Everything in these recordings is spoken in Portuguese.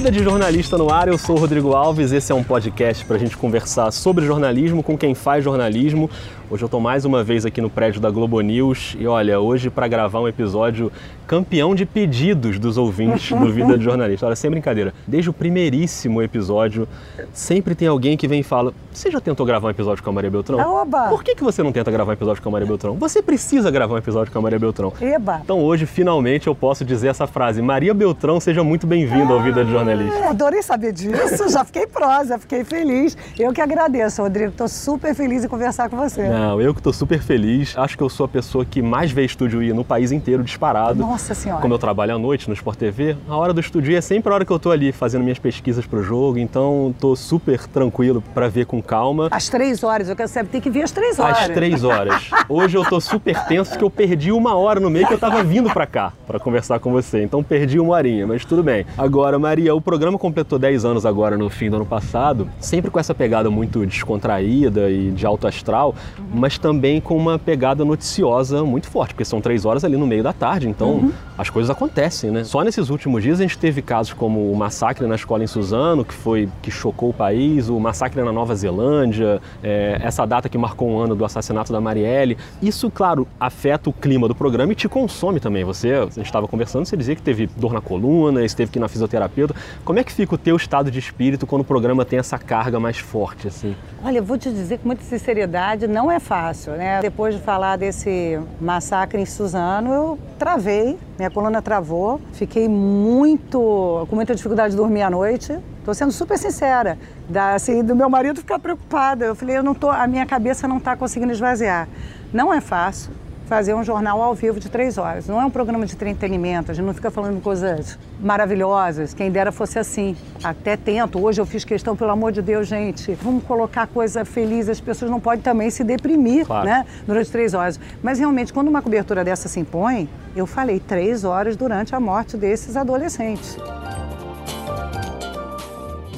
Vida de Jornalista no Ar, eu sou Rodrigo Alves. Esse é um podcast para a gente conversar sobre jornalismo com quem faz jornalismo. Hoje eu estou mais uma vez aqui no prédio da Globo News e olha, hoje para gravar um episódio campeão de pedidos dos ouvintes do Vida de Jornalista. Olha, sem brincadeira, desde o primeiríssimo episódio, sempre tem alguém que vem e fala: Você já tentou gravar um episódio com a Maria Beltrão? Oba! Por que, que você não tenta gravar um episódio com a Maria Beltrão? Você precisa gravar um episódio com a Maria Beltrão. Eba! Então hoje, finalmente, eu posso dizer essa frase: Maria Beltrão, seja muito bem-vinda ao Vida de Jornalista. Adorei saber disso, já fiquei prosa, fiquei feliz. Eu que agradeço, Rodrigo, estou super feliz em conversar com você. Não, eu que estou super feliz. Acho que eu sou a pessoa que mais vê estúdio ir no país inteiro disparado. Nossa Senhora! Como eu trabalho à noite no Sport TV, a hora do estúdio é sempre a hora que eu estou ali fazendo minhas pesquisas para o jogo, então estou super tranquilo para ver com calma. Às três horas, eu quero saber, tem que vir às três horas. Às três horas. Hoje eu estou super tenso porque eu perdi uma hora no meio que eu estava vindo para cá para conversar com você, então perdi uma horinha, mas tudo bem. Agora, Maria, o programa completou 10 anos agora no fim do ano passado, sempre com essa pegada muito descontraída e de alto astral, uhum. mas também com uma pegada noticiosa muito forte, porque são três horas ali no meio da tarde, então uhum. as coisas acontecem, né? Só nesses últimos dias a gente teve casos como o massacre na escola em Suzano, que foi que chocou o país, o massacre na Nova Zelândia, é, essa data que marcou um ano do assassinato da Marielle. Isso, claro, afeta o clima do programa e te consome também. Você, a gente estava conversando, você dizia que teve dor na coluna, esteve que ir na fisioterapeuta. Como é que fica o teu estado de espírito quando o programa tem essa carga mais forte, assim? Olha, eu vou te dizer com muita sinceridade, não é fácil, né? Depois de falar desse massacre em Suzano, eu travei, minha coluna travou, fiquei muito, com muita dificuldade de dormir à noite. Estou sendo super sincera, da, assim, do meu marido ficar preocupado. Eu falei, eu não tô, a minha cabeça não está conseguindo esvaziar. Não é fácil, fazer um jornal ao vivo de três horas. Não é um programa de entretenimento, a gente não fica falando coisas maravilhosas. Quem dera fosse assim. Até tento. Hoje eu fiz questão, pelo amor de Deus, gente, vamos colocar coisa feliz. As pessoas não podem também se deprimir, claro. né? Durante três horas. Mas realmente, quando uma cobertura dessa se impõe, eu falei três horas durante a morte desses adolescentes.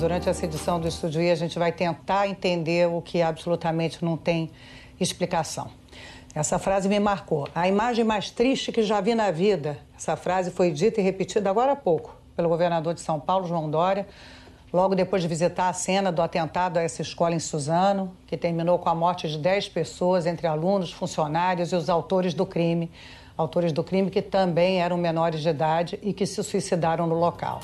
Durante essa edição do Estúdio a gente vai tentar entender o que absolutamente não tem explicação. Essa frase me marcou. A imagem mais triste que já vi na vida. Essa frase foi dita e repetida agora há pouco pelo governador de São Paulo, João Dória, logo depois de visitar a cena do atentado a essa escola em Suzano, que terminou com a morte de 10 pessoas, entre alunos, funcionários e os autores do crime. Autores do crime que também eram menores de idade e que se suicidaram no local.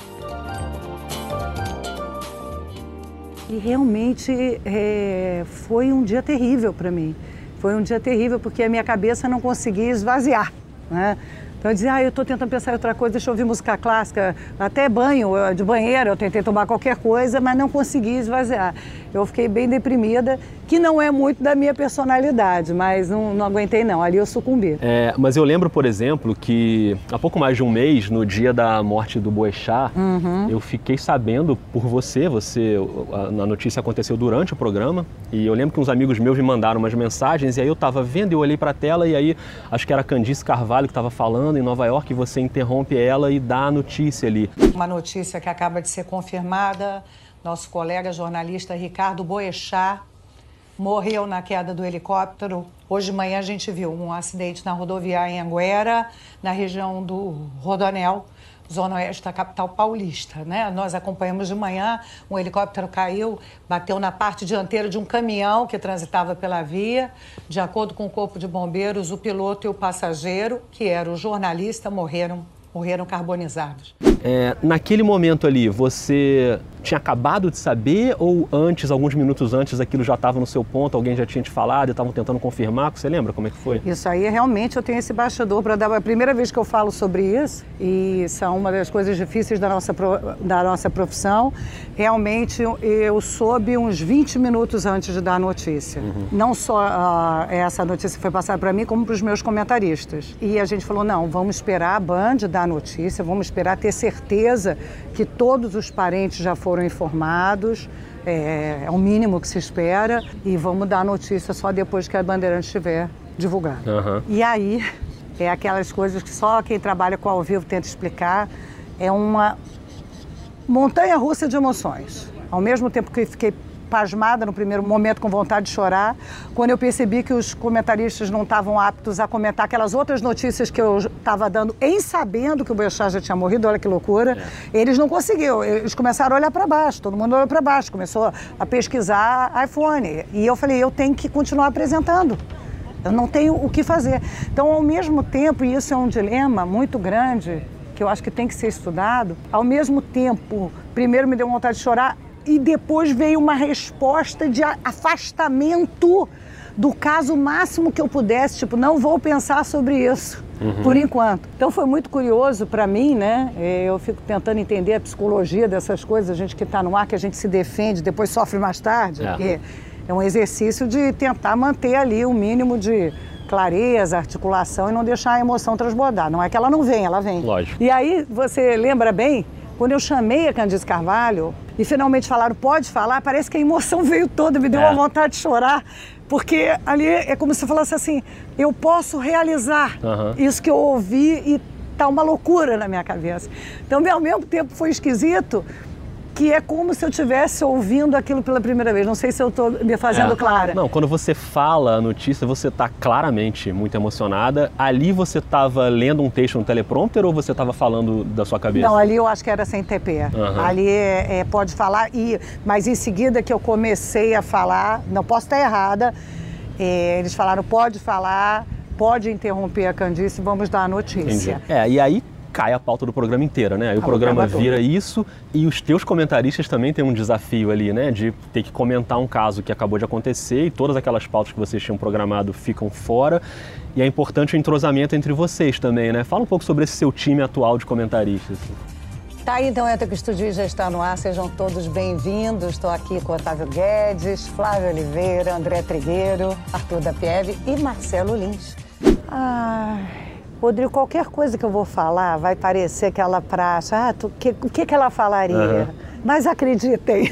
E realmente é, foi um dia terrível para mim. Foi um dia terrível porque a minha cabeça não conseguia esvaziar. Né? Então eu dizia, ah, eu estou tentando pensar em outra coisa, deixa eu ouvir música clássica, até banho, de banheiro, eu tentei tomar qualquer coisa, mas não consegui esvaziar. Eu fiquei bem deprimida, que não é muito da minha personalidade, mas não, não aguentei não, ali eu sucumbi. É, mas eu lembro, por exemplo, que há pouco mais de um mês, no dia da morte do Boechat, uhum. eu fiquei sabendo por você, você, a, a, notícia aconteceu durante o programa, e eu lembro que uns amigos meus me mandaram umas mensagens, e aí eu estava vendo, eu olhei para a tela, e aí acho que era a Candice Carvalho que estava falando em Nova York, e você interrompe ela e dá a notícia ali. Uma notícia que acaba de ser confirmada, nosso colega jornalista Ricardo Boechat morreu na queda do helicóptero. Hoje de manhã a gente viu um acidente na rodoviária em Anguera, na região do Rodonel, zona oeste da capital paulista. Né? Nós acompanhamos de manhã, um helicóptero caiu, bateu na parte dianteira de um caminhão que transitava pela via. De acordo com o corpo de bombeiros, o piloto e o passageiro, que era o jornalista, morreram, morreram carbonizados. É, naquele momento ali, você tinha acabado de saber ou antes, alguns minutos antes, aquilo já estava no seu ponto, alguém já tinha te falado e estavam tentando confirmar? Você lembra como é que foi? Isso aí, realmente, eu tenho esse bastidor para dar. É a primeira vez que eu falo sobre isso e são uma das coisas difíceis da nossa, da nossa profissão. Realmente, eu soube uns 20 minutos antes de dar a notícia. Uhum. Não só uh, essa notícia foi passada para mim, como para os meus comentaristas. E a gente falou, não, vamos esperar a Band dar a notícia, vamos esperar ter certeza que todos os parentes já foram foram informados, é, é o mínimo que se espera, e vamos dar a notícia só depois que a Bandeirante estiver divulgada. Uhum. E aí, é aquelas coisas que só quem trabalha com ao vivo tenta explicar, é uma montanha russa de emoções. Ao mesmo tempo que eu fiquei pasmada no primeiro momento, com vontade de chorar, quando eu percebi que os comentaristas não estavam aptos a comentar aquelas outras notícias que eu estava dando, em sabendo que o Boechat já tinha morrido, olha que loucura, é. eles não conseguiram, eles começaram a olhar para baixo, todo mundo olhou para baixo, começou a pesquisar iPhone. E eu falei, eu tenho que continuar apresentando. Eu não tenho o que fazer. Então, ao mesmo tempo, e isso é um dilema muito grande, que eu acho que tem que ser estudado, ao mesmo tempo, primeiro me deu vontade de chorar e depois veio uma resposta de afastamento do caso máximo que eu pudesse, tipo, não vou pensar sobre isso. Uhum. Por enquanto. Então foi muito curioso para mim, né? É, eu fico tentando entender a psicologia dessas coisas, a gente que está no ar, que a gente se defende, depois sofre mais tarde. É. Porque é um exercício de tentar manter ali o um mínimo de clareza, articulação e não deixar a emoção transbordar. Não é que ela não vem, ela vem. Lógico. E aí, você lembra bem, quando eu chamei a Candice Carvalho e finalmente falaram, pode falar, parece que a emoção veio toda, me deu é. uma vontade de chorar. Porque ali é como se falasse assim, eu posso realizar uhum. isso que eu ouvi e tá uma loucura na minha cabeça. Então, ao mesmo tempo foi esquisito, que é como se eu estivesse ouvindo aquilo pela primeira vez. Não sei se eu estou me fazendo é. clara. Não, quando você fala a notícia, você está claramente muito emocionada. Ali você estava lendo um texto no teleprompter ou você estava falando da sua cabeça? Não, ali eu acho que era sem TP. Uhum. Ali é, é, pode falar, e, mas em seguida que eu comecei a falar, não posso estar errada, é, eles falaram, pode falar, pode interromper a Candice, vamos dar a notícia. Entendi. É, e aí cai a pauta do programa inteira, né? Aí o programa vira isso e os teus comentaristas também têm um desafio ali, né? De ter que comentar um caso que acabou de acontecer e todas aquelas pautas que vocês tinham programado ficam fora. E é importante o entrosamento entre vocês também, né? Fala um pouco sobre esse seu time atual de comentaristas. Tá aí, então, Entra que o Estúdio já está no ar. Sejam todos bem-vindos. Estou aqui com Otávio Guedes, Flávio Oliveira, André Trigueiro, Arthur da Pieve e Marcelo Lins. Ai... Rodrigo, qualquer coisa que eu vou falar vai parecer aquela praça. Ah, tu, que, o que, que ela falaria? Uhum. Mas acreditem.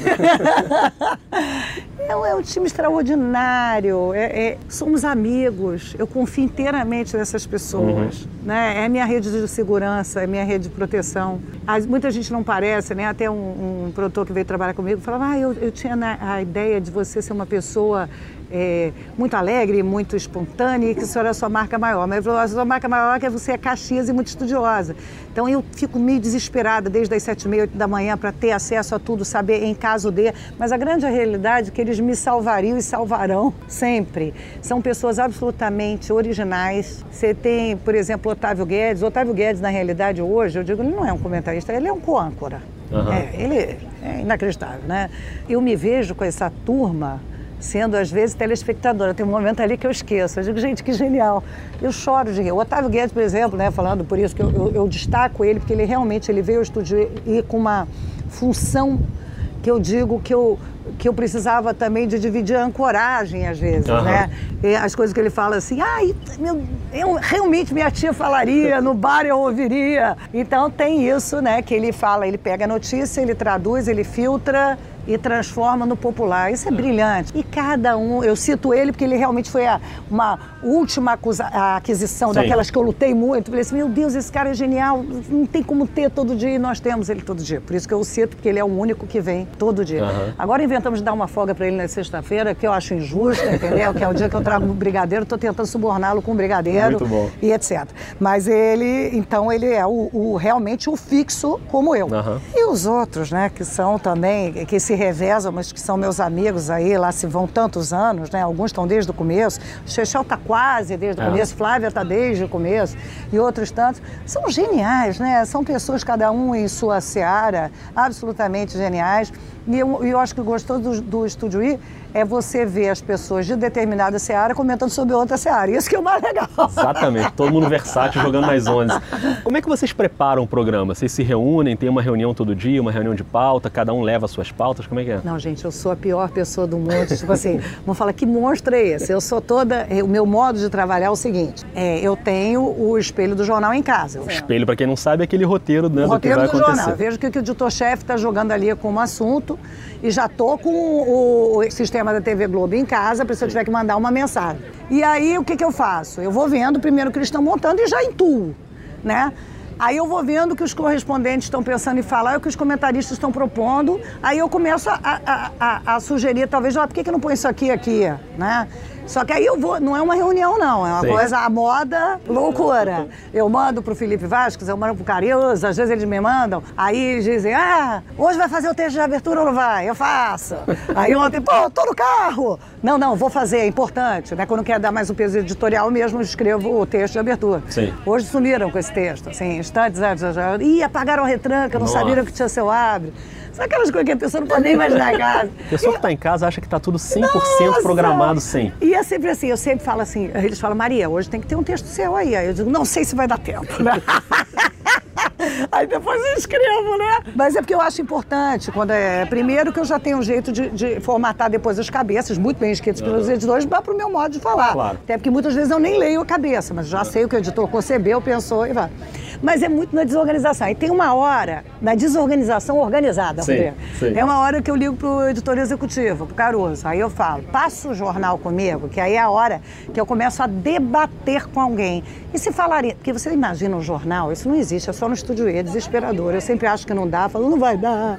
é, é, um time extraordinário. É, é, somos amigos. Eu confio inteiramente nessas pessoas. Uhum. Né? É minha rede de segurança, é minha rede de proteção. As, muita gente não parece, né? Até um, um produtor que veio trabalhar comigo falava: Ah, eu, eu tinha a ideia de você ser uma pessoa é, muito alegre, muito espontânea e que isso era a sua marca maior. Mas falou, a sua marca maior é que você é Caxias e muito estudiosa. Então eu fico meio desesperada desde as sete e meia, oito da manhã para ter acesso a tudo, saber em caso de... Mas a grande realidade é que eles me salvariam e salvarão sempre. São pessoas absolutamente originais. Você tem, por exemplo, Otávio Guedes. Otávio Guedes, na realidade, hoje, eu digo, ele não é um comentarista, ele é um coâncora. Uhum. É, ele é inacreditável, né? Eu me vejo com essa turma sendo às vezes telespectadora. Tem um momento ali que eu esqueço. Eu digo, gente, que genial. Eu choro de rir. O Otávio Guedes, por exemplo, né, falando por isso que eu, eu, eu destaco ele, porque ele realmente ele veio ao estúdio e com uma função que eu digo que eu, que eu precisava também de dividir a ancoragem às vezes, uhum. né? E as coisas que ele fala assim, ai, meu, eu, realmente minha tia falaria, no bar eu ouviria. Então tem isso, né, que ele fala, ele pega a notícia, ele traduz, ele filtra e transforma no popular. Isso é brilhante. E cada um, eu cito ele porque ele realmente foi a, uma última acusa, a aquisição Sim. daquelas que eu lutei muito. Falei assim, meu Deus, esse cara é genial, não tem como ter todo dia e nós temos ele todo dia. Por isso que eu o cito, porque ele é o único que vem todo dia. Uhum. Agora inventamos de dar uma folga para ele na sexta-feira, que eu acho injusto, entendeu? que é o dia que eu trago um brigadeiro, estou tentando suborná-lo com um brigadeiro e etc. Mas ele, então, ele é o, o realmente o fixo como eu. Uhum. E os outros, né, que são também, que se revezam, mas que são meus amigos aí, lá se vão tantos anos, né? Alguns estão desde o começo. O Chechel está quase desde o é. começo, Flávia está desde o começo, e outros tantos. São geniais, né? São pessoas, cada um em sua seara, absolutamente geniais. E eu, eu acho que gostou do, do Estúdio I é você ver as pessoas de determinada seara comentando sobre outra seara. Isso que é o mais legal. Exatamente, todo mundo versátil jogando nas ondas. Como é que vocês preparam o programa? Vocês se reúnem, tem uma reunião todo dia, uma reunião de pauta, cada um leva as suas pautas? Como é que é? Não, gente, eu sou a pior pessoa do mundo. tipo assim, vamos falar, que monstro é esse? Eu sou toda. O meu modo de trabalhar é o seguinte: é, eu tenho o espelho do jornal em casa. O espelho, para quem não sabe, é aquele roteiro, né, o do roteiro que vai do acontecer. jornal. Eu vejo que o editor-chefe está jogando ali como assunto e já tô com o, o sistema da TV Globo em casa para se eu tiver que mandar uma mensagem. E aí o que, que eu faço? Eu vou vendo primeiro o que eles estão montando e já intuo, né? Aí eu vou vendo o que os correspondentes estão pensando em falar, o que os comentaristas estão propondo. Aí eu começo a, a, a, a sugerir, talvez, ah, por que, que não põe isso aqui aqui, né? Só que aí eu vou, não é uma reunião, não, é uma Sim. coisa, a moda, loucura. Eu mando pro Felipe Vasques, eu mando pro Caruso, às vezes eles me mandam, aí eles dizem, ah, hoje vai fazer o texto de abertura ou não vai? Eu faço. Aí ontem, pô, tô no carro. Não, não, vou fazer, é importante, né? Quando quer dar mais um peso editorial mesmo, escrevo o texto de abertura. Sim. Hoje sumiram com esse texto, assim, instantes, ih, apagaram a retranca, não Nossa. sabiam que tinha seu abre. Sabe aquelas coisas que a pessoa não pode nem imaginar em casa? A pessoa que está em casa acha que está tudo 100% Nossa! programado sempre. E é sempre assim, eu sempre falo assim, eles falam, Maria, hoje tem que ter um texto seu aí. Aí eu digo, não sei se vai dar tempo. Aí depois eu escrevo, né? Mas é porque eu acho importante, quando é. Primeiro que eu já tenho um jeito de, de formatar depois as cabeças, muito bem escritas pelos uhum. editores, para o meu modo de falar. Claro. Até porque muitas vezes eu nem leio a cabeça, mas já sei o que o editor concebeu, pensou e vai. Mas é muito na desorganização. E tem uma hora na desorganização organizada, sim, sim. É uma hora que eu ligo pro editor executivo, pro Caruso. Aí eu falo, passa o jornal comigo, que aí é a hora que eu começo a debater com alguém. E se falaria, porque você imagina um jornal, isso não existe, é só no estúdio E, é desesperador. Eu sempre acho que não dá, falo, não vai dar.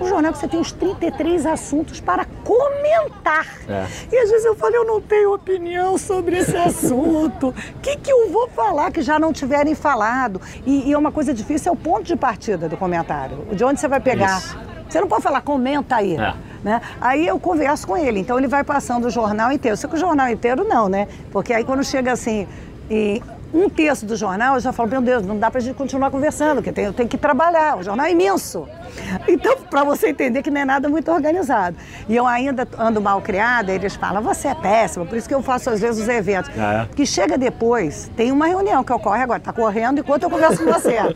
Um jornal que você tem uns 33 assuntos para comentar. É. E às vezes eu falo, eu não tenho opinião sobre esse assunto. O que, que eu vou falar que já não tiverem falado? E, e é uma coisa difícil, é o ponto de partida do comentário. De onde você vai pegar? Isso. Você não pode falar, comenta aí. É. Né? Aí eu converso com ele, então ele vai passando o jornal inteiro. Só que o jornal inteiro não, né? Porque aí quando chega assim, e um terço do jornal, eu já falo, meu Deus, não dá pra gente continuar conversando, porque tem, tem que trabalhar, o jornal é imenso. Então, para você entender que não é nada muito organizado. E eu ainda ando mal criada, eles falam, você é péssima, por isso que eu faço às vezes os eventos. Ah, é? Que chega depois, tem uma reunião que ocorre agora, tá correndo enquanto eu converso com você.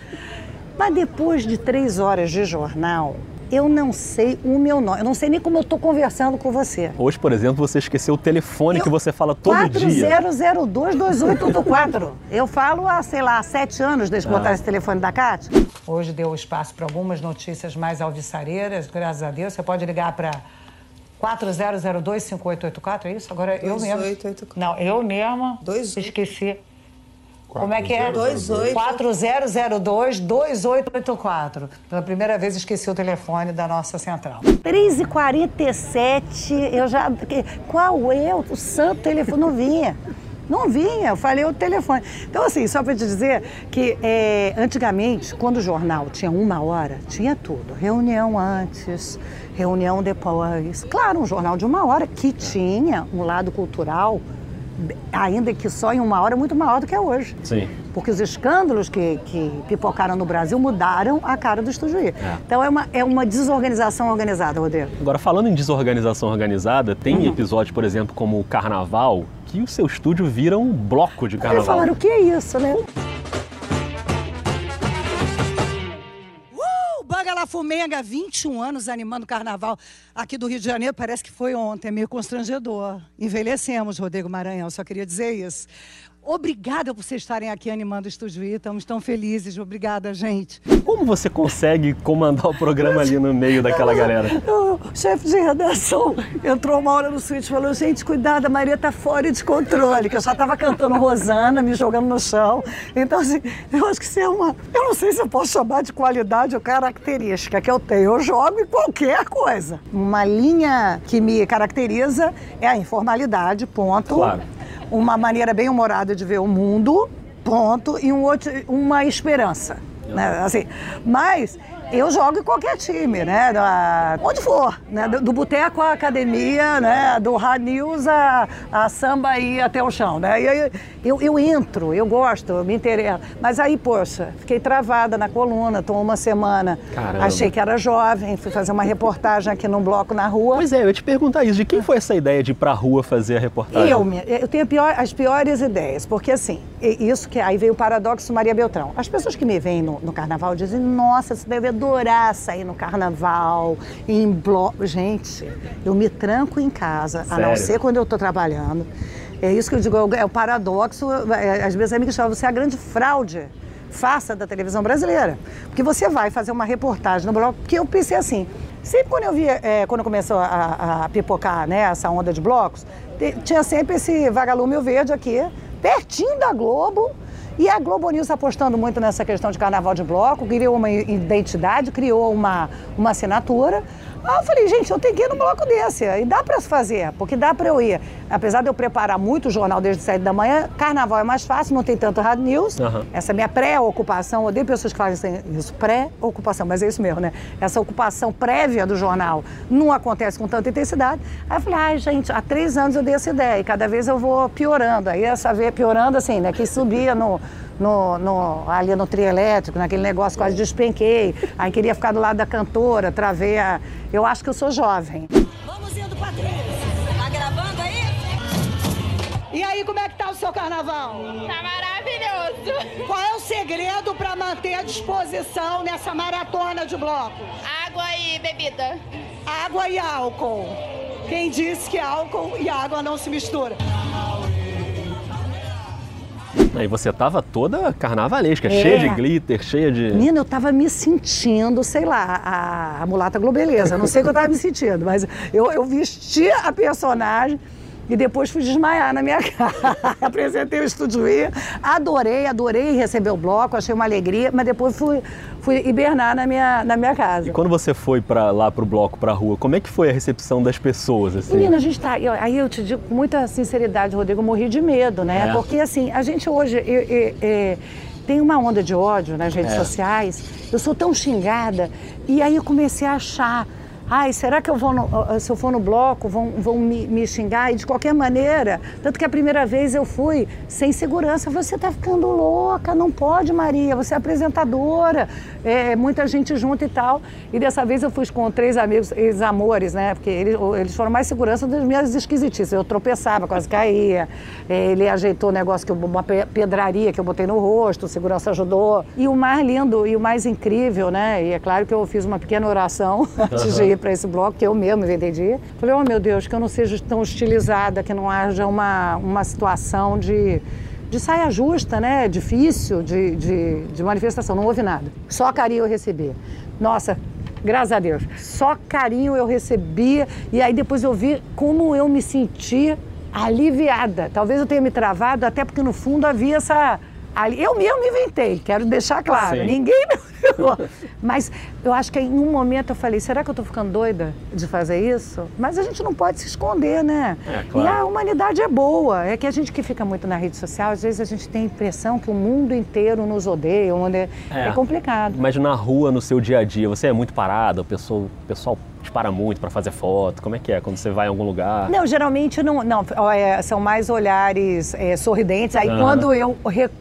Mas depois de três horas de jornal, eu não sei o meu nome. Eu não sei nem como eu estou conversando com você. Hoje, por exemplo, você esqueceu o telefone eu... que você fala todo 4002 dia. 40022884. eu falo há, sei lá, sete anos desde que ah. botaram esse telefone da Cátia. Hoje deu espaço para algumas notícias mais alvissareiras, graças a Deus. Você pode ligar para 40025884, é isso? Agora 2884. eu mesmo. Não, eu mesma 28. esqueci. Como é que é? 4002-2884. Pela primeira vez esqueci o telefone da nossa central. 3h47, eu já. Qual é o santo telefone? Não vinha. Não vinha, eu falei o telefone. Então, assim, só para te dizer que é, antigamente, quando o jornal tinha uma hora, tinha tudo. Reunião antes, reunião depois. Claro, um jornal de uma hora que tinha um lado cultural ainda que só em uma hora, muito maior do que é hoje. Sim. Porque os escândalos que, que pipocaram no Brasil mudaram a cara do Estúdio I. É. Então é uma, é uma desorganização organizada, Rodrigo. Agora, falando em desorganização organizada, tem uhum. episódio, por exemplo, como o Carnaval, que o seu estúdio vira um bloco de carnaval. Falaram, o que é isso, né? Fumenga, 21 anos animando o carnaval aqui do Rio de Janeiro, parece que foi ontem, é meio constrangedor. Envelhecemos, Rodrigo Maranhão, só queria dizer isso. Obrigada por vocês estarem aqui animando o Estúdio I. Estamos tão felizes. Obrigada, gente. Como você consegue comandar o programa ali no meio daquela galera? O chefe de redação entrou uma hora no suíte e falou: gente, cuidado, a Maria tá fora de controle. Que eu só estava cantando Rosana, me jogando no chão. Então, assim, eu acho que isso é uma. Eu não sei se eu posso chamar de qualidade ou característica que eu tenho. Eu jogo em qualquer coisa. Uma linha que me caracteriza é a informalidade, ponto. Claro uma maneira bem humorada de ver o mundo, ponto, e um outro, uma esperança. Né? Assim, mas eu jogo em qualquer time, né? Da, onde for, né? Do, do boteco à academia, né? Do hard news a, a samba e até o chão, né? E aí eu, eu entro, eu gosto, eu me interesso. Mas aí, poxa, fiquei travada na coluna, tô uma semana. Caramba. Achei que era jovem, fui fazer uma reportagem aqui num bloco na rua. Pois é, eu ia te perguntar isso, de quem foi essa ideia de ir pra rua fazer a reportagem? Eu, eu tenho pior, as piores ideias, porque assim, isso que aí veio o paradoxo Maria Beltrão. As pessoas que me veem no, no carnaval dizem, nossa, você deve adorar sair no carnaval, em bloco. Gente, eu me tranco em casa, Sério? a não ser quando eu estou trabalhando. É isso que eu digo, é o paradoxo. É, às vezes amigos falam, você é a grande fraude faça da televisão brasileira. Porque você vai fazer uma reportagem no bloco, porque eu pensei assim, sempre quando eu via, é, quando começou a, a, pipocar né, essa onda de blocos, tinha sempre esse vagalume verde aqui, pertinho da Globo, E a Globo News apostando muito nessa questão de carnaval de bloco, criou uma identidade, criou uma, uma assinatura. Aí eu falei, gente, eu tenho que ir num bloco desse. E dá para se fazer, porque dá para eu ir. Apesar de eu preparar muito o jornal desde 7 da manhã, carnaval é mais fácil, não tem tanto rádio news. Uhum. Essa minha pré-ocupação, odeio pessoas que fazem isso, pré-ocupação, mas é isso mesmo, né? Essa ocupação prévia do jornal não acontece com tanta intensidade. Aí eu falei, ai, gente, há três anos eu dei essa ideia e cada vez eu vou piorando. Aí essa vez piorando assim, né? Que subia no no, no, ali no trio elétrico, naquele negócio, quase despenquei. Aí queria ficar do lado da cantora, travei a... Eu acho que eu sou jovem. Vamos indo, Patrícia. Tá gravando aí? E aí, como é que tá o seu carnaval? Tá maravilhoso. Qual é o segredo para manter a disposição nessa maratona de bloco? Água e bebida. Água e álcool. Quem disse que álcool e água não se misturam? E você tava toda carnavalesca, é. cheia de glitter, cheia de. Menina, eu tava me sentindo, sei lá, a, a mulata globeleza. Não sei o que eu tava me sentindo, mas eu, eu vesti a personagem. E depois fui desmaiar na minha casa. Apresentei o Estúdio I, adorei, adorei receber o bloco, achei uma alegria, mas depois fui, fui hibernar na minha, na minha casa. E quando você foi para lá pro bloco, pra rua, como é que foi a recepção das pessoas? Assim? Menina, a gente tá. Eu, aí eu te digo com muita sinceridade, Rodrigo, eu morri de medo, né? É. Porque assim, a gente hoje. Eu, eu, eu, tem uma onda de ódio nas redes é. sociais. Eu sou tão xingada. E aí eu comecei a achar Ai, será que eu vou no, se eu for no bloco, vão, vão me, me, xingar? E de qualquer maneira, tanto que a primeira vez eu fui sem segurança. Você está ficando louca, não pode, Maria, você é apresentadora, é, muita gente junto e tal. E dessa vez eu fui com três amigos, ex-amores, né? Porque eles, eles foram mais segurança das minhas esquisitices. Eu tropeçava, quase caía. É, ele ajeitou o negócio, que eu, uma pedraria que eu botei no rosto, segurança ajudou. E o mais lindo e o mais incrível, né? E é claro que eu fiz uma pequena oração antes de ir para esse bloco, que eu mesmo entendi. Falei, oh meu Deus, que eu não seja tão estilizada, que não haja uma, uma situação de, de saia justa, né? Difícil de, de, de manifestação. Não houve nada. Só carinho eu recebi. Nossa, graças a Deus. Só carinho eu recebi. E aí depois eu vi como eu me senti aliviada. Talvez eu tenha me travado, até porque no fundo havia essa eu mesmo me inventei, quero deixar claro. Sim. Ninguém me Mas eu acho que em um momento eu falei, será que eu estou ficando doida de fazer isso? Mas a gente não pode se esconder, né? É, claro. E a humanidade é boa. É que a gente que fica muito na rede social, às vezes a gente tem a impressão que o mundo inteiro nos odeia. É, é complicado. Mas na rua, no seu dia a dia, você é muito parado, o pessoal, o pessoal te para muito para fazer foto? Como é que é quando você vai em algum lugar? Não, geralmente não. não é, são mais olhares é, sorridentes. Aí uhum. quando eu,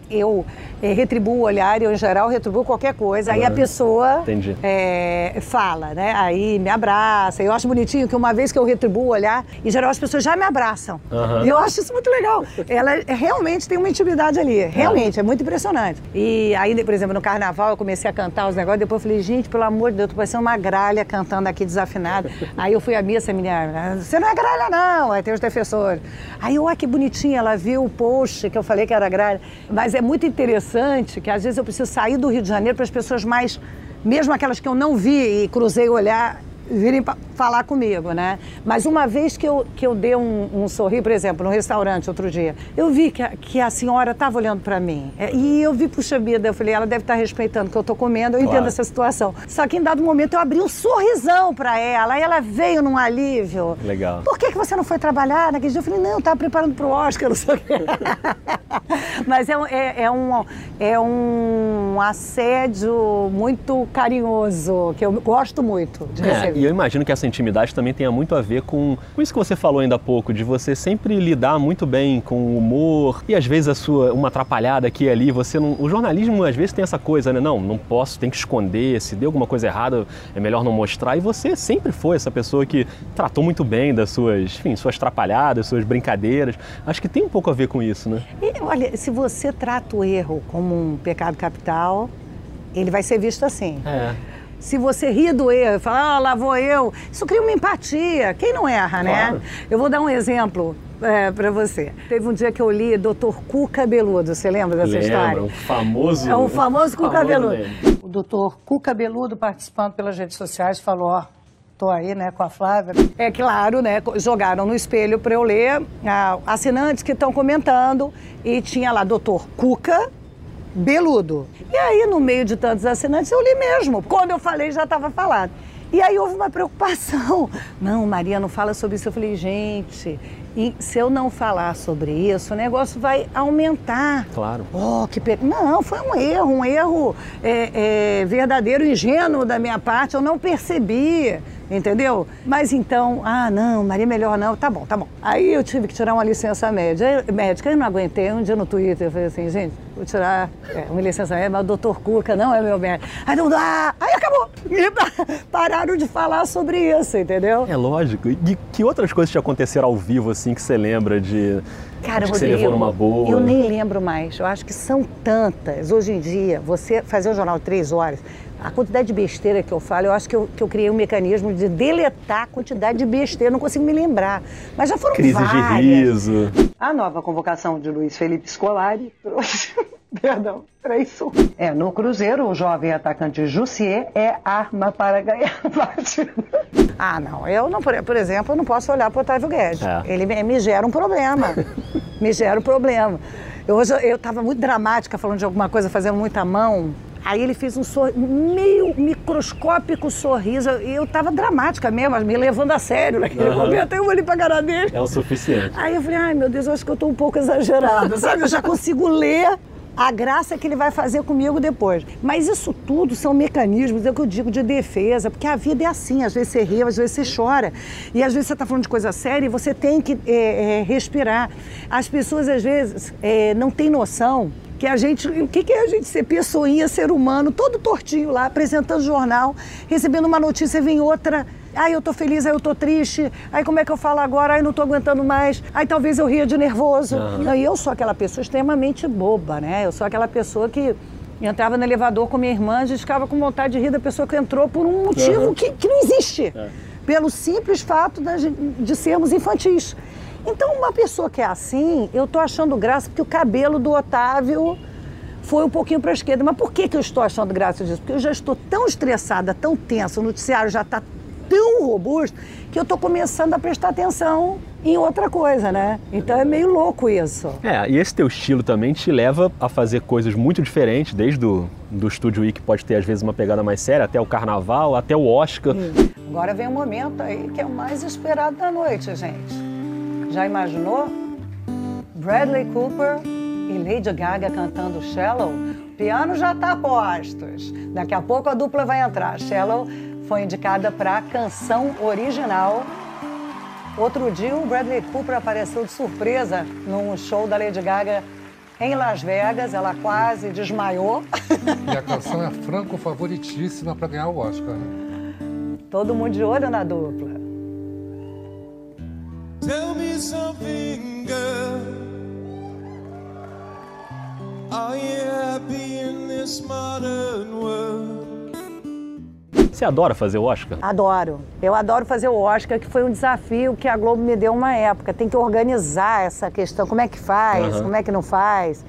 eu é, retribuo o olhar, eu em geral retribuo qualquer coisa. Aí a pessoa é, fala, né? Aí me abraça. Eu acho bonitinho que uma vez que eu retribuo o olhar, em geral as pessoas já me abraçam. Uhum. E eu acho isso muito legal. Ela realmente tem uma intimidade ali. Realmente, é muito impressionante. E aí, por exemplo, no carnaval eu comecei a cantar os negócios, depois eu falei, gente, pelo amor de Deus, tô parecendo uma gralha cantando aqui desafiando afinada. Aí eu fui à missa, menina, você não é gralha não, aí tem os defensores. Aí, olha que bonitinha, ela viu o post que eu falei que era gralha. Mas é muito interessante que às vezes eu preciso sair do Rio de Janeiro para as pessoas mais, mesmo aquelas que eu não vi e cruzei o olhar, virem falar comigo, né? Mas uma vez que eu, que eu dei um, um sorriso, por exemplo, no restaurante outro dia, eu vi que a, que a senhora estava olhando para mim. É, e eu vi, puxa vida, eu falei, ela deve estar tá respeitando o que eu estou comendo, eu claro. entendo essa situação. Só que em dado momento eu abri um sorrisão para ela, e ela veio num alívio. Legal. Por que, que você não foi trabalhar naquele dia? Eu falei, não, eu estava preparando para o Oscar, não sei o quê. Mas é, é, é, um, é um assédio muito carinhoso, que eu gosto muito de é, receber. E eu imagino que essa intimidade também tenha muito a ver com, com isso que você falou ainda há pouco, de você sempre lidar muito bem com o humor e às vezes a sua uma atrapalhada aqui e ali, você não, o jornalismo às vezes tem essa coisa, né? Não, não posso, tem que esconder, se deu alguma coisa errada, é melhor não mostrar. E você sempre foi essa pessoa que tratou muito bem das suas, enfim, suas atrapalhadas, suas brincadeiras. Acho que tem um pouco a ver com isso, né? E, olha, se você trata o erro como um pecado capital, ele vai ser visto assim. É. Se você ri do erro, fala, ah, lá vou eu, isso cria uma empatia. Quem não erra, né? claro. né? Eu vou dar um exemplo é, para você. Teve um dia que eu li Dr. Cu Cabeludo, você lembra dessa Lembra, história? um famoso... É um famoso Cu Cabeludo. O Dr. Cu Cabeludo, participando pelas redes sociais, falou, ó, tô aí, né, com a Flávia. É claro, né, jogaram no espelho para eu ler ah, assinantes que estão comentando e tinha lá Dr. Cuca Beludo. E aí, no meio de tantos assinantes, eu li mesmo. Quando eu falei, já estava falado. E aí houve uma preocupação. Não, Maria, não fala sobre isso. Eu falei, gente, se eu não falar sobre isso, o negócio vai aumentar. Claro. Oh, que pe... Não, foi um erro, um erro é, é, verdadeiro, ingênuo da minha parte. Eu não percebi entendeu? Mas então, ah, não, Maria melhor não, tá bom, tá bom. Aí eu tive que tirar uma licença média, médica, eu não aguentei, um dia no Twitter eu falei assim, gente, vou tirar é, uma licença médica, mas o doutor Cuca não é meu médico. Aí não dá, aí acabou. Pararam de falar sobre isso, entendeu? É lógico. E que outras coisas te aconteceram ao vivo, assim, que você lembra de... Cara, que Rodrigo, você levou numa boa? Eu nem lembro mais. Eu acho que são tantas. Hoje em dia, você fazer um jornal de três horas, a quantidade de besteira que eu falo, eu acho que eu, que eu criei um mecanismo de deletar a quantidade de besteira, não consigo me lembrar. Mas já foram Crise várias. de riso. A nova convocação de Luiz Felipe Scolari trouxe... Perdão, traição. É, no Cruzeiro, o jovem atacante Jussier é arma para ganhar a partida. Ah, não. Eu, não, por exemplo, eu não posso olhar para o Otávio Guedes. É. Ele me, me gera um problema. me gera um problema. Eu, hoje eu estava muito dramática falando de alguma coisa, fazendo muita mão. Aí ele fez um sor... meio microscópico sorriso. E eu tava dramática mesmo, me levando a sério naquele uhum. momento. Aí eu olhei pra cara dele. É o suficiente. Aí eu falei, ai meu Deus, eu acho que eu tô um pouco exagerada, sabe? Eu já consigo ler a graça que ele vai fazer comigo depois. Mas isso tudo são mecanismos, é o que eu digo, de defesa, porque a vida é assim, às vezes você ri, às vezes você chora. E às vezes você está falando de coisa séria e você tem que é, é, respirar. As pessoas, às vezes, é, não têm noção que a gente, o que, que é a gente ser pessoinha, ser humano, todo tortinho lá, apresentando jornal, recebendo uma notícia, vem outra. Aí eu tô feliz, aí eu tô triste, aí como é que eu falo agora? Aí não tô aguentando mais, aí talvez eu ria de nervoso. Uhum. Aí eu sou aquela pessoa extremamente boba, né? Eu sou aquela pessoa que entrava no elevador com minha irmã, a gente ficava com vontade de rir da pessoa que entrou por um motivo uhum. que, que não existe. É. Pelo simples fato de, de sermos infantis. Então, uma pessoa que é assim, eu tô achando graça porque o cabelo do Otávio foi um pouquinho para a esquerda. Mas por que, que eu estou achando graça disso? Porque eu já estou tão estressada, tão tensa, o noticiário já está tão robusto que eu estou começando a prestar atenção em outra coisa, né? Então é meio louco isso. É, e esse teu estilo também te leva a fazer coisas muito diferentes, desde do, do Estúdio I, que pode ter às vezes uma pegada mais séria, até o Carnaval, até o Oscar. Agora vem um momento aí que é o mais esperado da noite, gente. Já imaginou? Bradley Cooper e Lady Gaga cantando Shallow? O piano já está a postos. Daqui a pouco a dupla vai entrar. Shallow foi indicada para canção original. Outro dia o Bradley Cooper apareceu de surpresa num show da Lady Gaga em Las Vegas. Ela quase desmaiou. E a canção é franco favoritíssima para ganhar o Oscar. Né? Todo mundo de olho na dupla. Tell me something, girl. Are you happy in this modern world? Você adora fazer o Oscar? Adoro. Eu adoro fazer o Oscar, que foi um desafio que a Globo me deu uma época. Tem que organizar essa questão. Como é que faz? Uhum. Como é que não faz?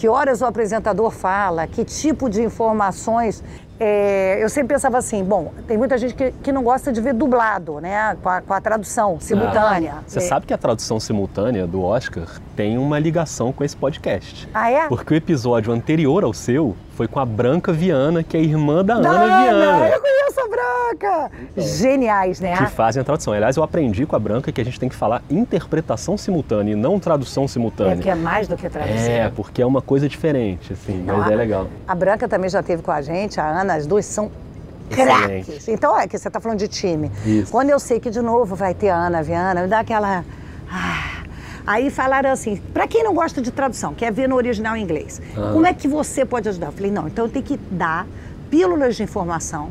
Que horas o apresentador fala? Que tipo de informações é, eu sempre pensava assim, bom, tem muita gente que, que não gosta de ver dublado, né? Com a, com a tradução simultânea. Ah, você é. sabe que a tradução simultânea do Oscar tem uma ligação com esse podcast. Ah, é? Porque o episódio anterior ao seu foi com a Branca Viana, que é irmã da Ana, Ana Viana. Eu conheço Branca! Então, Geniais, né? Que fazem a tradução. Aliás, eu aprendi com a Branca que a gente tem que falar interpretação simultânea e não tradução simultânea. É porque é mais do que tradução. É, porque é uma coisa diferente, assim, não, mas é legal. A Branca também já teve com a gente, a Ana, as duas são craques. Então, é que você está falando de time. Isso. Quando eu sei que de novo vai ter a Ana Viana, me dá aquela... Ah, Aí falaram assim, para quem não gosta de tradução, quer ver no original em inglês, ah. como é que você pode ajudar? Eu falei, não, então eu tenho que dar pílulas de informação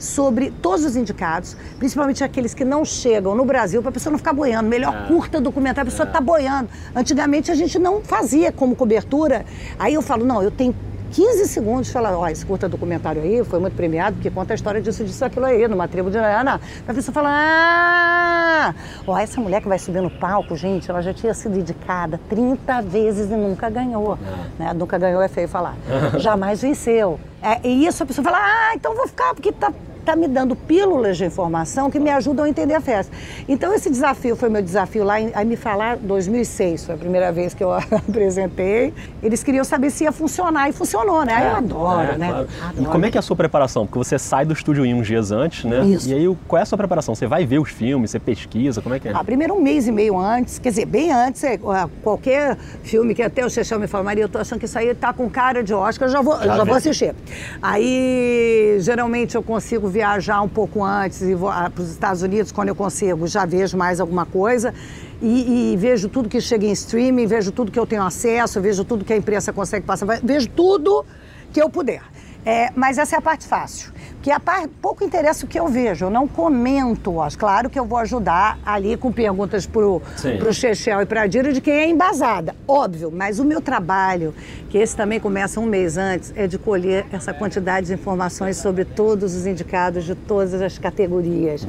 sobre todos os indicados, principalmente aqueles que não chegam no Brasil, para a pessoa não ficar boiando. Melhor ah. curta documentário, a pessoa está boiando. Antigamente a gente não fazia como cobertura. Aí eu falo, não, eu tenho 15 segundos de falar, ó, esse curta documentário aí foi muito premiado, porque conta a história disso, disso, aquilo aí, numa tribo de Ana. A pessoa fala, ah, ó, essa mulher que vai subir no palco, gente, ela já tinha sido indicada 30 vezes e nunca ganhou. É. Né? Nunca ganhou é feio falar. Jamais venceu. É, e isso a pessoa fala, ah, então vou ficar, porque tá tá me dando pílulas de informação que me ajudam a entender a festa. Então esse desafio foi meu desafio lá, em, aí me falar 2006, foi a primeira vez que eu apresentei. Eles queriam saber se ia funcionar e funcionou, né? Aí eu adoro, É, né? claro. E Adoro. como é que é a sua preparação? Porque você sai do estúdio em uns dias antes, né? Isso. E aí, qual é a sua preparação? Você vai ver os filmes, você pesquisa, como é que é? Ah, primeiro um mês e meio antes, quer dizer, bem antes, é, qualquer filme que até o Chechel me fala, Maria, eu tô achando que isso aí tá com cara de Oscar, eu já vou, Já já vou assistir. Aí, geralmente eu consigo viajar um pouco antes e vou para os Estados Unidos, quando eu consigo, já vejo mais alguma coisa. E, e vejo tudo que chega em streaming, vejo tudo que eu tenho acesso, vejo tudo que a imprensa consegue passar, vejo tudo que eu puder. É, mas essa é a parte fácil. Que a parte, pouco interessa o que eu vejo, eu não comento, claro que eu vou ajudar ali com perguntas Sim. pro Chechel e pra Dira de quem é embasada, óbvio, mas o meu trabalho, que esse também começa um mês antes, é de colher essa quantidade de informações sobre todos os indicados de todas as categorias.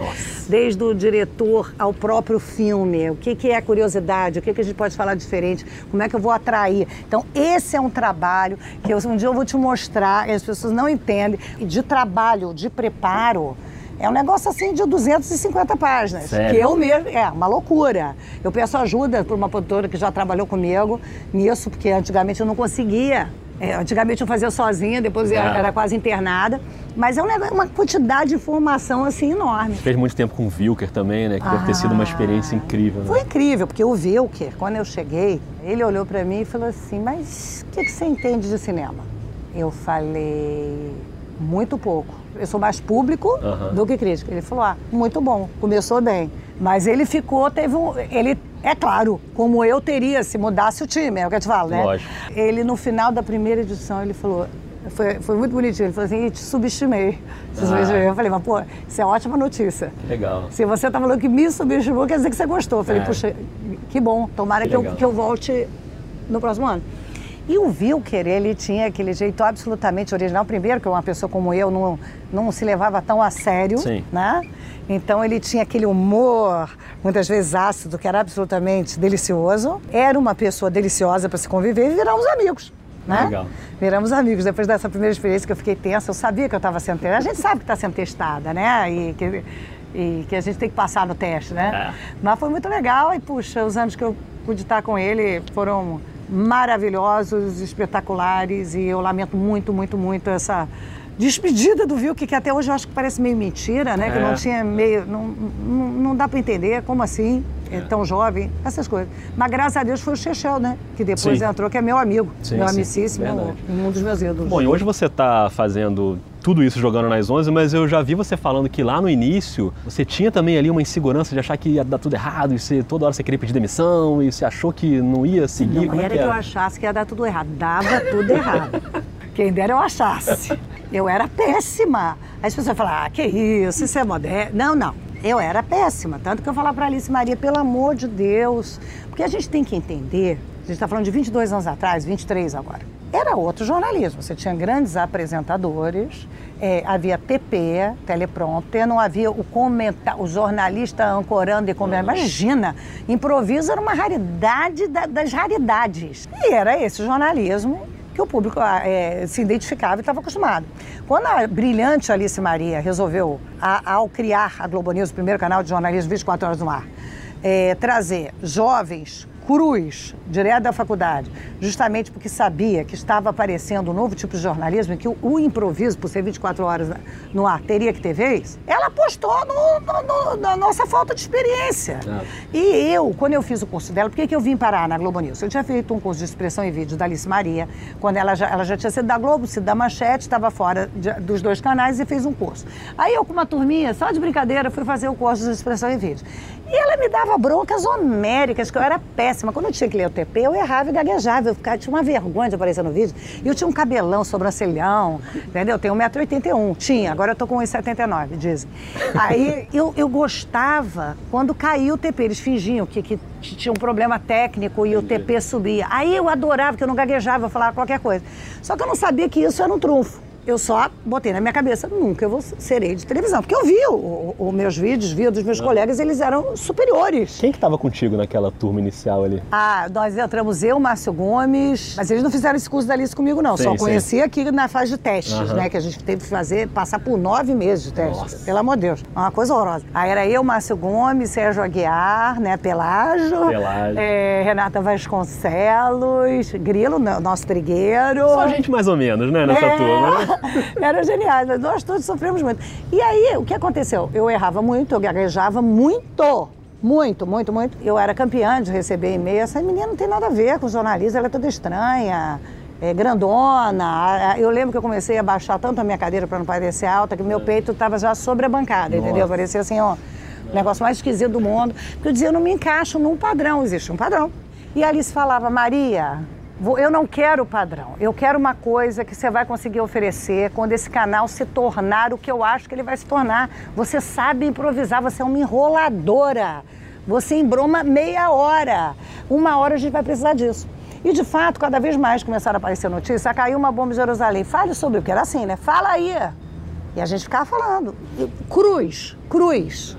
Desde o diretor ao próprio filme, o que, que é curiosidade, o que, que a gente pode falar diferente, como é que eu vou atrair. Então, esse é um trabalho que eu, um dia eu vou te mostrar, e as pessoas não entendem, e de trabalho, de preparo. É um negócio assim de 250 páginas. Sério? Que eu mesmo. É, uma loucura. Eu peço ajuda por uma produtora que já trabalhou comigo nisso, porque antigamente eu não conseguia. É, antigamente eu fazia sozinha, depois É. era quase internada. Mas é um negócio- uma quantidade de informação assim enorme. Fez muito tempo com o Wilker também, né? Que deve ter sido uma experiência incrível, né? Foi incrível, porque o Wilker, quando eu cheguei, ele olhou pra mim e falou assim: Mas o que, que você entende de cinema? Eu falei: Muito pouco. Eu sou mais público do que crítico. Ele falou: Ah, muito bom, começou bem. Mas ele ficou, teve um. Ele, é claro, como eu teria se mudasse o time, é o que eu te falo, né? Lógico. Ele, no final da primeira edição, ele falou. Foi, foi muito bonitinho. Ele falou assim: "E te subestimei. Te Ah. subestimei. Eu falei: Mas, pô, isso é ótima notícia. Legal. Se você tá falando que me subestimou, quer dizer que você gostou. Eu falei, É. puxa, que bom, tomara Que que, eu, que eu volte no próximo ano. E o Wilker, ele tinha aquele jeito absolutamente original. Primeiro, que uma pessoa como eu não, não se levava tão a sério, Sim. né? Então ele tinha aquele humor, muitas vezes ácido, que era absolutamente delicioso. Era uma pessoa deliciosa para se conviver e viramos amigos. Né? Legal. Viramos amigos. Depois dessa primeira experiência que eu fiquei tensa, eu sabia que eu estava sendo testada. A gente sabe que está sendo testada, né? E que, e que a gente tem que passar no teste, né? É. Mas foi muito legal e, puxa, os anos que eu pude estar com ele foram maravilhosos, espetaculares e eu lamento muito, muito, muito essa despedida do Vilk, que até hoje eu acho que parece meio mentira, né? Que É. não tinha meio... Não, não, não dá para entender como assim, é tão jovem, essas coisas. Mas graças a Deus foi o Chechel, né? Que depois Sim. entrou, que é meu amigo, Sim, meu sim, amicíssimo, um dos meus ídolos. Bom, e hoje você está fazendo tudo isso jogando nas 11, mas eu já vi você falando que lá no início você tinha também ali uma insegurança de achar que ia dar tudo errado e você, toda hora você queria pedir demissão e você achou que não ia seguir. Não Como é era que que eu era? achasse que ia dar tudo errado. Dava tudo errado. Quem dera eu achasse. Eu era péssima. Aí as pessoas falam, ah, que isso, isso é moderno. Não, não. Eu era péssima. Tanto que eu falava para Alice Maria, pelo amor de Deus. Porque a gente tem que entender, a gente está falando de 22 anos atrás, 23 agora. Era outro jornalismo. Você tinha grandes apresentadores, eh, havia TP, teleprompter, não havia o comentar, o jornalista ancorando e comentando. Imagina, improviso era uma raridade da- das raridades. E era esse jornalismo que o público ah, eh, se identificava e estava acostumado. Quando a brilhante Alice Maria resolveu, a- ao criar a Globo News, o primeiro canal de jornalismo 24 horas no ar, eh, trazer jovens cruz, direto da faculdade, justamente porque sabia que estava aparecendo um novo tipo de jornalismo, que o, improviso, por ser 24 horas no ar, teria que ter vez, ela apostou no- no- no- na nossa falta de experiência. Ah. E eu, quando eu fiz o curso dela, por que, que eu vim parar na Globo News? Eu tinha feito um curso de expressão e vídeo da Alice Maria, quando ela já, ela já tinha sido da Globo, sido da Manchete, estava fora de- dos dois canais e fez um curso. Aí eu, com uma turminha, só de brincadeira, fui fazer o curso de expressão e vídeo. E ela me dava broncas homéricas, que eu era péssima. Quando eu tinha que ler o TP, eu errava e gaguejava. Eu ficava, tinha uma vergonha de aparecer no vídeo. E eu tinha um cabelão, sobrancelhão, entendeu? Eu tenho 1,81m. Tinha, agora eu tô com 1,79m, dizem. Aí eu, eu gostava quando caía o TP. Eles fingiam que, que tinha um problema técnico e o TP subia. Aí eu adorava, que eu não gaguejava, eu falava qualquer coisa. Só que eu não sabia que isso era um trunfo. Eu só botei na minha cabeça, nunca eu vou serei de televisão. Porque eu vi os meus vídeos, via dos meus colegas, eles eram superiores. Quem que tava contigo naquela turma inicial ali? Ah, nós entramos eu, Márcio Gomes, mas eles não fizeram esse curso da Alice comigo, não. Sim, Só conheci aqui na fase de testes, né? Que a gente teve que fazer, passar por nove meses de testes. Nossa. Pelo amor de Deus. É Uma coisa horrorosa. Aí era eu, Márcio Gomes, Sérgio Aguiar, né? Pelágio. Pelágio. é, Renata Vasconcelos, Grilo, no- nosso trigueiro. Só gente mais ou menos, né, nessa É. turma. né? Era genial, mas nós todos sofremos muito. E aí, o que aconteceu? Eu errava muito, eu gaguejava muito. Muito, muito, muito. Eu era campeã de receber e-mail. Essa menina não tem nada a ver com jornalista, ela é toda estranha, é, grandona. Eu lembro que eu comecei a baixar tanto a minha cadeira para não parecer alta, que meu peito estava já sobre a bancada, entendeu? Nossa. Parecia assim, ó, o negócio mais esquisito do mundo. Porque eu dizia, eu não me encaixo num padrão, existe um padrão. E a Alice falava, Maria, Eu não quero padrão. Eu quero uma coisa que você vai conseguir oferecer quando esse canal se tornar o que eu acho que ele vai se tornar. Você sabe improvisar, você é uma enroladora. Você embroma meia hora. Uma hora a gente vai precisar disso. E de fato, cada vez mais começaram a aparecer notícias. Ah, caiu uma bomba em Jerusalém. Fale sobre o que era assim, né? Fala aí. E a gente ficava falando. Cruz, cruz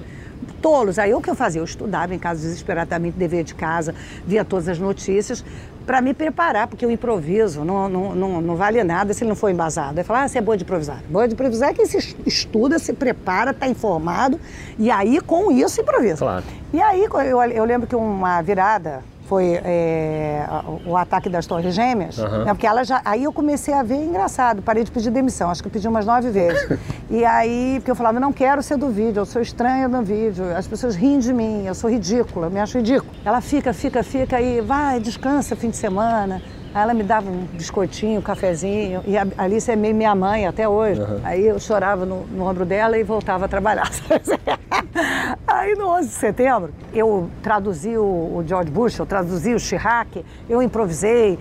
tolos. Aí o que eu fazia? Eu estudava em casa desesperadamente, dever de casa, via todas as notícias, para me preparar, porque o improviso não, não, não, não vale nada se ele não for embasado. Aí falar, ah, você é boa de improvisar. Boa de improvisar é quem se estuda, se prepara, está informado, e aí com isso improvisa. Claro. E aí eu, eu lembro que uma virada foi é, o ataque das Torres Gêmeas, Aham. né, porque ela já. Aí eu comecei a ver engraçado, parei de pedir demissão, acho que eu pedi umas nove vezes. e aí, porque eu falava, não quero ser do vídeo, eu sou estranha no vídeo, as pessoas riem de mim, eu sou ridícula, eu me acho ridícula. Ela fica, fica, fica aí, vai, descansa fim de semana. Aí ela me dava um biscoitinho, um cafezinho, e a Alice é meio minha mãe até hoje. Aí eu chorava no, no ombro dela e voltava a trabalhar. Aí no 11 de setembro, eu traduzi o, George Bush, eu traduzi o Chirac, eu improvisei,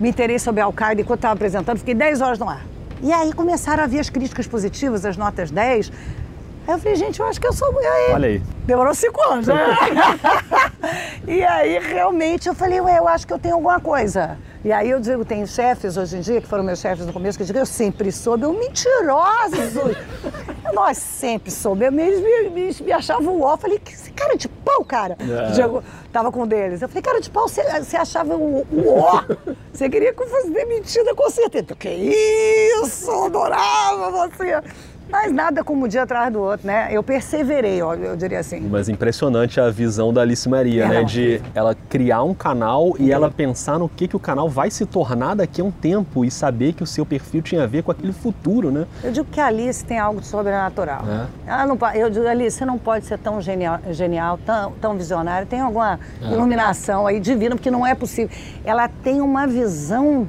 me interei sobre Al-Qaeda enquanto estava apresentando, fiquei 10 horas no ar. E aí começaram a vir as críticas positivas, as notas 10. Aí eu falei, gente, eu acho que eu sou. Aí, Olha aí. Demorou cinco anos, né? e aí, realmente, eu falei, ué, eu acho que eu tenho alguma coisa. E aí eu digo, tem chefes hoje em dia, que foram meus chefes no começo, que eu digo, eu sempre soube, eu mentiroso. Nós sempre soubemos, eles me, me, me achavam o ó. Falei, que esse cara de pau, cara. É. Diego, tava com um deles. Eu falei, cara de pau, você, você achava o, o ó. Você queria que eu fosse demitida com certeza. Que isso, eu adorava você. Mas nada como um dia atrás do outro, né? Eu perseverei, ó, eu diria assim. Mas impressionante a visão da Alice Maria, Ela- né? De ela criar um canal e ela pensar no que, que o canal vai se tornar daqui a um tempo e saber que o seu perfil tinha a ver com aquele futuro, né? Eu digo que a Alice tem algo de sobrenatural. É? Ela não, eu digo, Alice, você não pode ser tão genial, genial tão, tão visionária, tem alguma É. iluminação aí divina, porque não é possível. Ela tem uma visão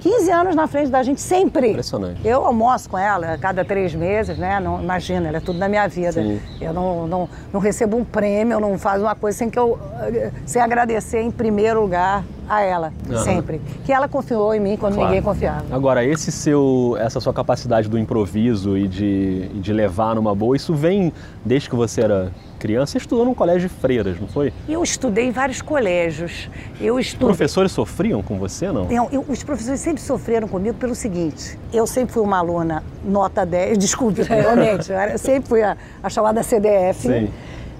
15 anos na frente da gente, sempre. Impressionante. Eu almoço com ela a cada três meses, né? Não, imagina, ela é tudo na minha vida. Sim. Eu não, não, não recebo um prêmio, eu não faço uma coisa sem que eu eh, sem agradecer em primeiro lugar a ela, Aham. sempre. Que ela confiou em mim quando Claro. ninguém confiava. Agora, esse seu, essa sua capacidade do improviso e de, de levar numa boa, isso vem desde que você era criança? Você estudou num colégio de freiras, não foi? Eu estudei em vários colégios. Eu estudei. Professores sofriam com você, não? Não, eu- os professores sempre sofreram comigo pelo seguinte: eu sempre fui uma aluna nota 10, desculpe, realmente, eu sempre fui a, a chamada CDF. Sim.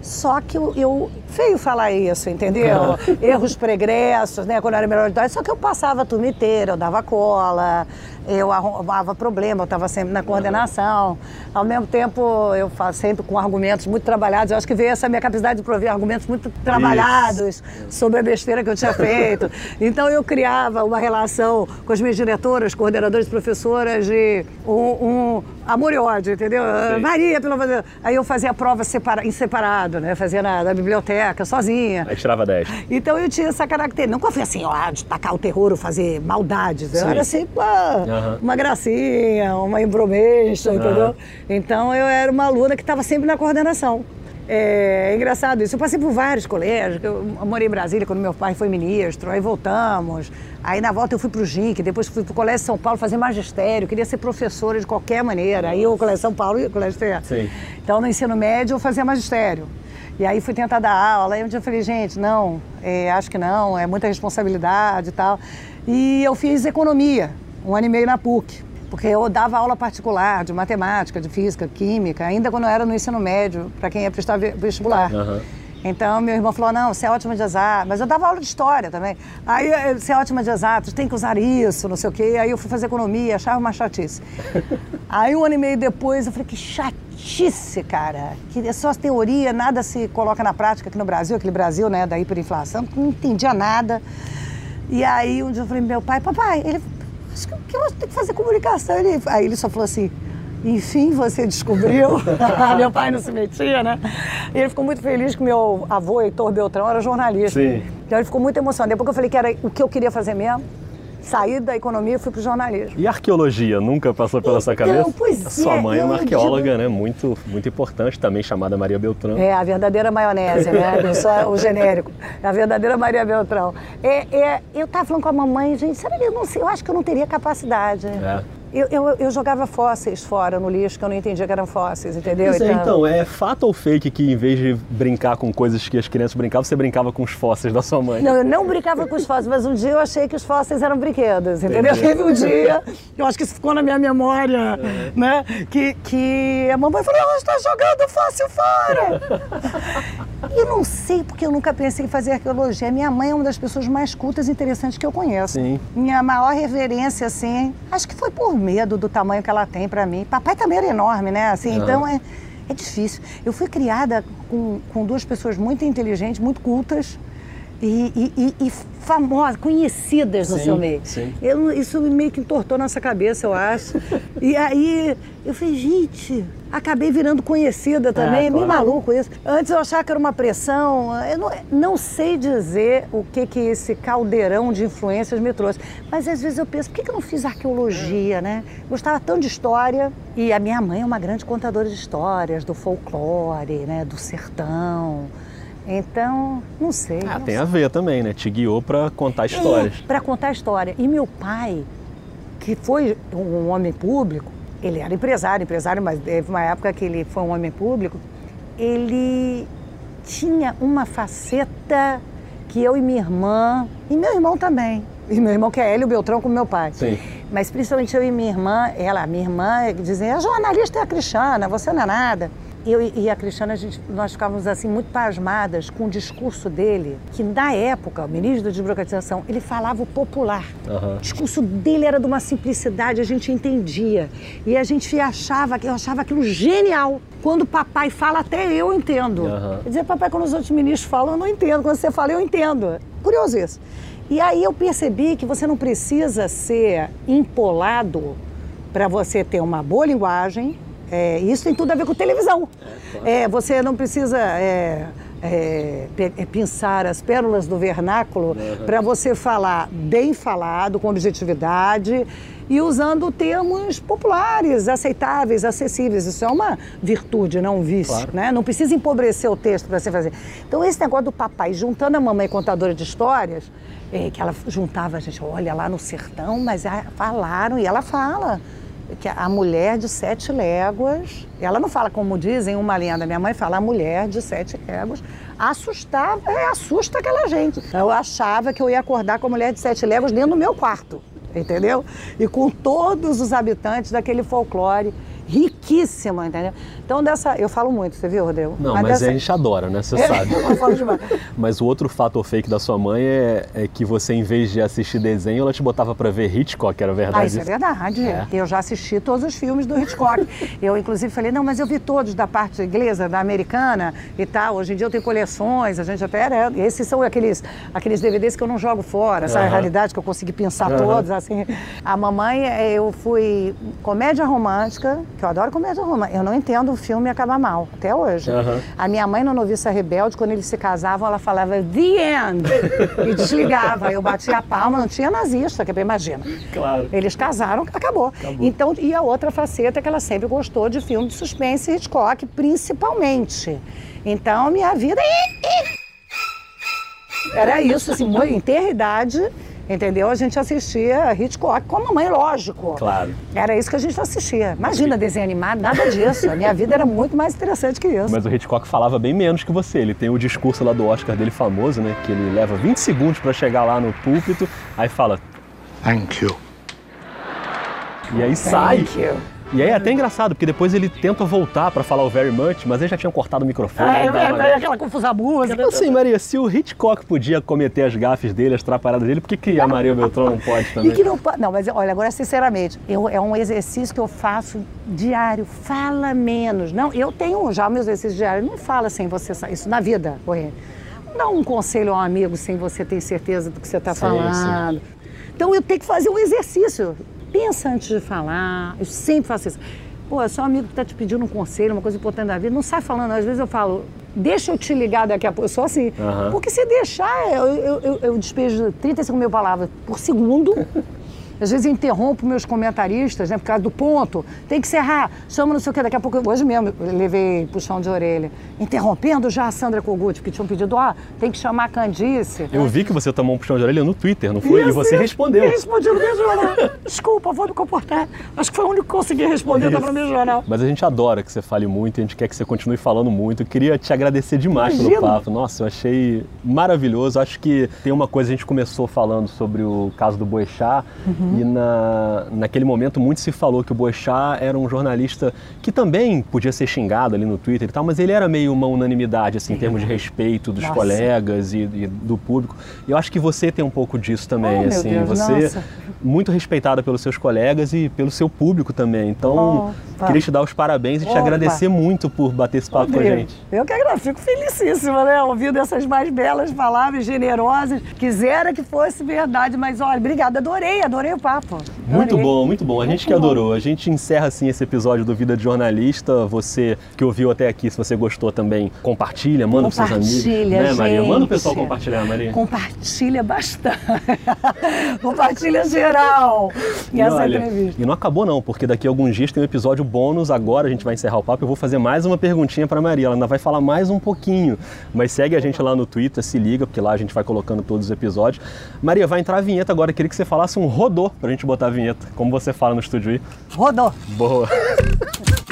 Só que eu, eu- Feio falar isso, entendeu? Erros pregressos, né? Quando eu era melhor de idade. Só que eu passava a turma inteira, eu dava cola, eu arrumava problema, eu estava sempre na coordenação. Ao mesmo tempo, eu faço sempre com argumentos muito trabalhados. Eu acho que veio essa minha capacidade de prover argumentos muito trabalhados sobre a besteira que eu tinha feito. Então eu criava uma relação com as minhas diretoras, coordenadoras, professoras de um, um amor e ódio, entendeu? Sim. Maria, pelo amor de Deus. Aí eu fazia a prova separa- em separado, né? Fazia na, na biblioteca, sozinha. Aí tirava 10. Então eu tinha essa característica. Nunca fui assim, ó, de tacar o terror ou fazer maldades. Eu Sim. era assim, uma, Aham. uma gracinha, uma embromesta, entendeu? Então eu era uma aluna que estava sempre na coordenação. É, engraçado isso. Eu passei por vários colégios. Eu morei em Brasília quando meu pai foi ministro, aí voltamos. Aí na volta eu fui para o GINC, depois fui para o Colégio São Paulo fazer magistério. Queria ser professora de qualquer maneira. Aí o Colégio São Paulo e o Colégio. Sim. Então no ensino médio eu fazia magistério. E aí fui tentar dar aula, aí um dia eu falei, gente, não, é, acho que não, é muita responsabilidade e tal. E eu fiz economia, um ano e meio na PUC. Porque eu dava aula particular de matemática, de física, química, ainda quando eu era no ensino médio, para quem ia prestar ve- vestibular. Aham. Então, meu irmão falou, não, você é ótima de exatas. Mas eu dava aula de história também. Aí, você é ótima de exatas, tem que usar isso, não sei o quê. Aí eu fui fazer economia, achava uma chatice. Aí, um ano e meio depois, eu falei, que chatice, cara. Que é só teoria, nada se coloca na prática aqui no Brasil, aquele Brasil, né, da hiperinflação. Não entendia nada. E aí, um dia eu falei, meu pai, papai, ele, que eu tenho que fazer comunicação. Ele, aí ele só falou assim, enfim, você descobriu. meu pai não se metia, né? E ele ficou muito feliz que meu avô, Heitor Beltrão, era jornalista. Sim. Então ele ficou muito emocionado. Depois que eu falei que era o que eu queria fazer mesmo, saí da economia e fui pro jornalismo. E arqueologia nunca passou pela sua Então, cabeça? pois A Sua é, mãe é uma arqueóloga, digo- né? Muito, muito importante, também chamada Maria Beltrão. É, a verdadeira maionese, né? Não só o genérico. É a verdadeira Maria Beltrão. É, é, eu tava falando com a mamãe, gente, sabe, eu não sei, eu acho que eu não teria capacidade. É. Eu, eu, eu jogava fósseis fora no lixo, que eu não entendia que eram fósseis, entendeu? Pois é, então, é fato ou fake que em vez de brincar com coisas que as crianças brincavam, você brincava com os fósseis da sua mãe? Não, eu não brincava com os fósseis, mas um dia eu achei que os fósseis eram brinquedos, entendeu? Entendi. Teve um dia, eu acho que isso ficou na minha memória, né? Que, que a mamãe falou, ela está jogando fóssil fora. eu não sei porque eu nunca pensei em fazer arqueologia. Minha mãe é uma das pessoas mais cultas e interessantes que eu conheço. Sim. Minha maior reverência, assim, acho que foi por medo do tamanho que ela tem pra mim. Papai também era enorme, né? Assim, então é, é difícil. Eu fui criada com, com duas pessoas muito inteligentes, muito cultas e, e, e- famosas, conhecidas no Sim, seu meio. Eu- isso meio que entortou nossa cabeça, eu acho. e aí eu falei, gente, acabei virando conhecida também, é meio claro. maluco isso. Antes eu achava que era uma pressão, eu não, não sei dizer o que que esse caldeirão de influências me trouxe. Mas às vezes eu penso, por que que eu não fiz arqueologia, né? Gostava tanto de história. E a minha mãe é uma grande contadora de histórias, do folclore, né? Do sertão. Então, não sei. Ah, não tem a ver também, né? Te guiou pra contar histórias. para contar história. E meu pai, que foi um homem público, ele era empresário, empresário, mas teve uma época que ele foi um homem público, ele tinha uma faceta que eu e minha irmã, e meu irmão também, e meu irmão que é Hélio Beltrão com meu pai. Sim. Mas principalmente eu e minha irmã, ela, minha irmã, dizia, a jornalista é a Cristiana, você não é nada. Eu e a Cristiana, a gente, nós ficávamos assim muito pasmadas com o discurso dele, que na época, o ministro da desburocratização, ele falava o popular. Aham. O discurso dele era de uma simplicidade, a gente entendia. E a gente achava, eu achava aquilo genial. Quando o papai fala, até eu entendo. Quer dizer, papai, quando os outros ministros falam, eu não entendo. Quando você fala, eu entendo. Curioso isso. E aí eu percebi que você não precisa ser empolado para você ter uma boa linguagem. É, isso tem tudo a ver com televisão. É, você não precisa é, é, pe- é, pensar as pérolas do vernáculo para você falar bem falado, com objetividade e usando termos populares, aceitáveis, acessíveis. Isso é uma virtude, não um vício. Claro. Né? Não precisa empobrecer o texto para você fazer. Então, esse negócio do papai juntando a mamãe contadora de histórias, é, que ela juntava a gente, olha lá no sertão, mas ah, falaram, e ela fala que a mulher de sete léguas, ela não fala como dizem uma lenda, minha mãe fala a mulher de sete léguas, assustava, é, assusta aquela gente. Eu achava que eu ia acordar com a mulher de sete léguas dentro do meu quarto, entendeu? E com todos os habitantes daquele folclore riquíssimo, entendeu? Então dessa, eu falo muito, você viu, Rodrigo? Não, mas, dessa- a gente adora, né? Você sabe. eu falo demais. Mas o outro fato fake da sua mãe é, é que você, em vez de assistir desenho, ela te botava pra ver Hitchcock, era verdade? Ah, isso é verdade. É. Eu já assisti todos os filmes do Hitchcock. eu, inclusive, falei, não, mas eu vi todos da parte inglesa, da americana e tal. Hoje em dia eu tenho coleções, a gente até era. Esses são aqueles, aqueles DVDs que eu não jogo fora, essa é a Aham. realidade que eu consegui pensar Aham. todos. Assim. A mamãe, eu fui comédia romântica, que eu adoro comédia romântica. Eu não entendo o filme acabar mal, até hoje. Aham. A minha mãe, no Noviça Rebelde, quando eles se casavam, ela falava The End! e desligava. Eu batia a palma, não tinha nazista, que imagina. Claro. Eles casaram, acabou. Então, e a outra faceta é que ela sempre gostou de filme de suspense e Hitchcock, principalmente. Então, minha vida era isso, assim, em ter idade, entendeu? A gente assistia Hitchcock com a mamãe, lógico. Claro. Era isso que a gente assistia. Imagina desenho animado, nada disso. A minha vida era muito mais interessante que isso. Mas o Hitchcock falava bem menos que você. Ele tem o discurso lá do Oscar dele famoso, né? Que ele leva 20 segundos pra chegar lá no púlpito, aí fala: Thank you. E aí sai. Thank you. E aí é até engraçado, porque depois ele tenta voltar pra falar o very much, mas eles já tinham cortado o microfone. É, é, é aquela confusão música. Então, assim, Maria, se o Hitchcock podia cometer as gafes dele, as trapalhadas dele, por que, que a Maria Beltrão não pode também? E que não pode. Não, mas olha, agora sinceramente, eu, é um exercício que eu faço diário. Fala menos. Não, eu tenho já meu exercício diário. Não fala sem você. Isso na vida, Corrêa. Não dá um conselho a um amigo sem você ter certeza do que você está Sim, falando. Então eu tenho que fazer um exercício. Pensa antes de falar. Eu sempre faço isso. Pô, é só um amigo que está te pedindo um conselho, uma coisa importante da vida. Não sai falando. Às vezes eu falo, deixa eu te ligar daqui a pouco. Eu sou assim. Aham. Porque se deixar, eu, eu, eu, eu despejo 35 mil palavras por segundo. Às vezes eu interrompo meus comentaristas, né, por causa do ponto. Tem que encerrar, chama não sei o quê. Daqui a pouco, hoje mesmo, levei puxão de orelha. Interrompendo já a Sandra Kogut, porque tinham pedido, ah, tem que chamar a Candice. Eu vi que você tomou um puxão de orelha no Twitter, não foi? e Isso, você isso. respondeu. Eu respondi no meu jornal. Desculpa, vou me comportar. Acho que foi o único que consegui responder, tá no meu jornal. Mas a gente adora que você fale muito, a gente quer que você continue falando muito. Eu queria te agradecer demais pelo Imagina. papo. Nossa, eu achei maravilhoso. Acho que tem uma coisa, a gente começou falando sobre o caso do Boechat Uhum. E na, naquele momento muito se falou que o Boechat era um jornalista que também podia ser xingado ali no Twitter e tal, mas ele era meio uma unanimidade, assim, em termos de respeito dos Nossa. colegas e, e do público. E eu acho que você tem um pouco disso também, Oh, assim. Deus, você nossa. muito respeitada pelos seus colegas e pelo seu público também. Então, Opa. queria te dar os parabéns e te Opa. agradecer muito por bater esse papo com a gente. Eu que agradeço, fico felicíssima, né? Ouvindo essas mais belas palavras, generosas. Quisera que fosse verdade, mas olha, obrigada, adorei, adorei o papo. Muito Adorei. bom, muito bom. A gente que Muito bom. adorou. A gente encerra assim esse episódio do Vida de Jornalista. Você que ouviu até aqui, se você gostou também, compartilha, manda pros seus amigos. Compartilha, né, Maria? Manda o pessoal compartilhar, Maria. Compartilha bastante. Compartilha geral. E, E essa olha, entrevista. e não acabou não, porque daqui a alguns dias tem um episódio bônus. Agora a gente vai encerrar o papo. Eu vou fazer mais uma perguntinha para Maria. Ela ainda vai falar mais um pouquinho. Mas segue a gente lá no Twitter, se liga, porque lá a gente vai colocando todos os episódios. Maria, vai entrar a vinheta agora. Eu queria que você falasse um rodô pra gente botar a vinheta, como você fala no estúdio aí. Rodou. Boa.